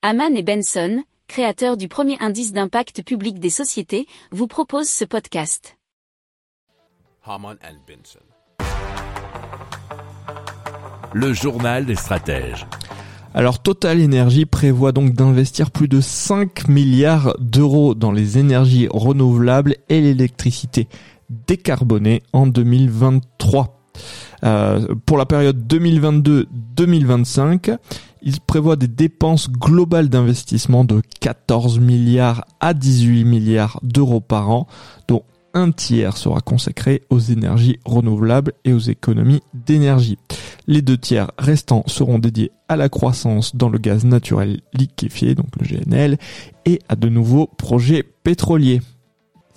Haman et Benson, créateurs du premier indice d'impact public des sociétés, vous proposent ce podcast. Haman and Benson. Le journal des stratèges. Alors Total Energy prévoit donc d'investir plus de 5 milliards d'euros dans les énergies renouvelables et l'électricité décarbonée en 2023. Euh, pour la période 2022-2025, il prévoit des dépenses globales d'investissement de 14 milliards à 18 milliards d'euros par an, dont un tiers sera consacré aux énergies renouvelables et aux économies d'énergie. Les deux tiers restants seront dédiés à la croissance dans le gaz naturel liquéfié, donc le GNL, et à de nouveaux projets pétroliers.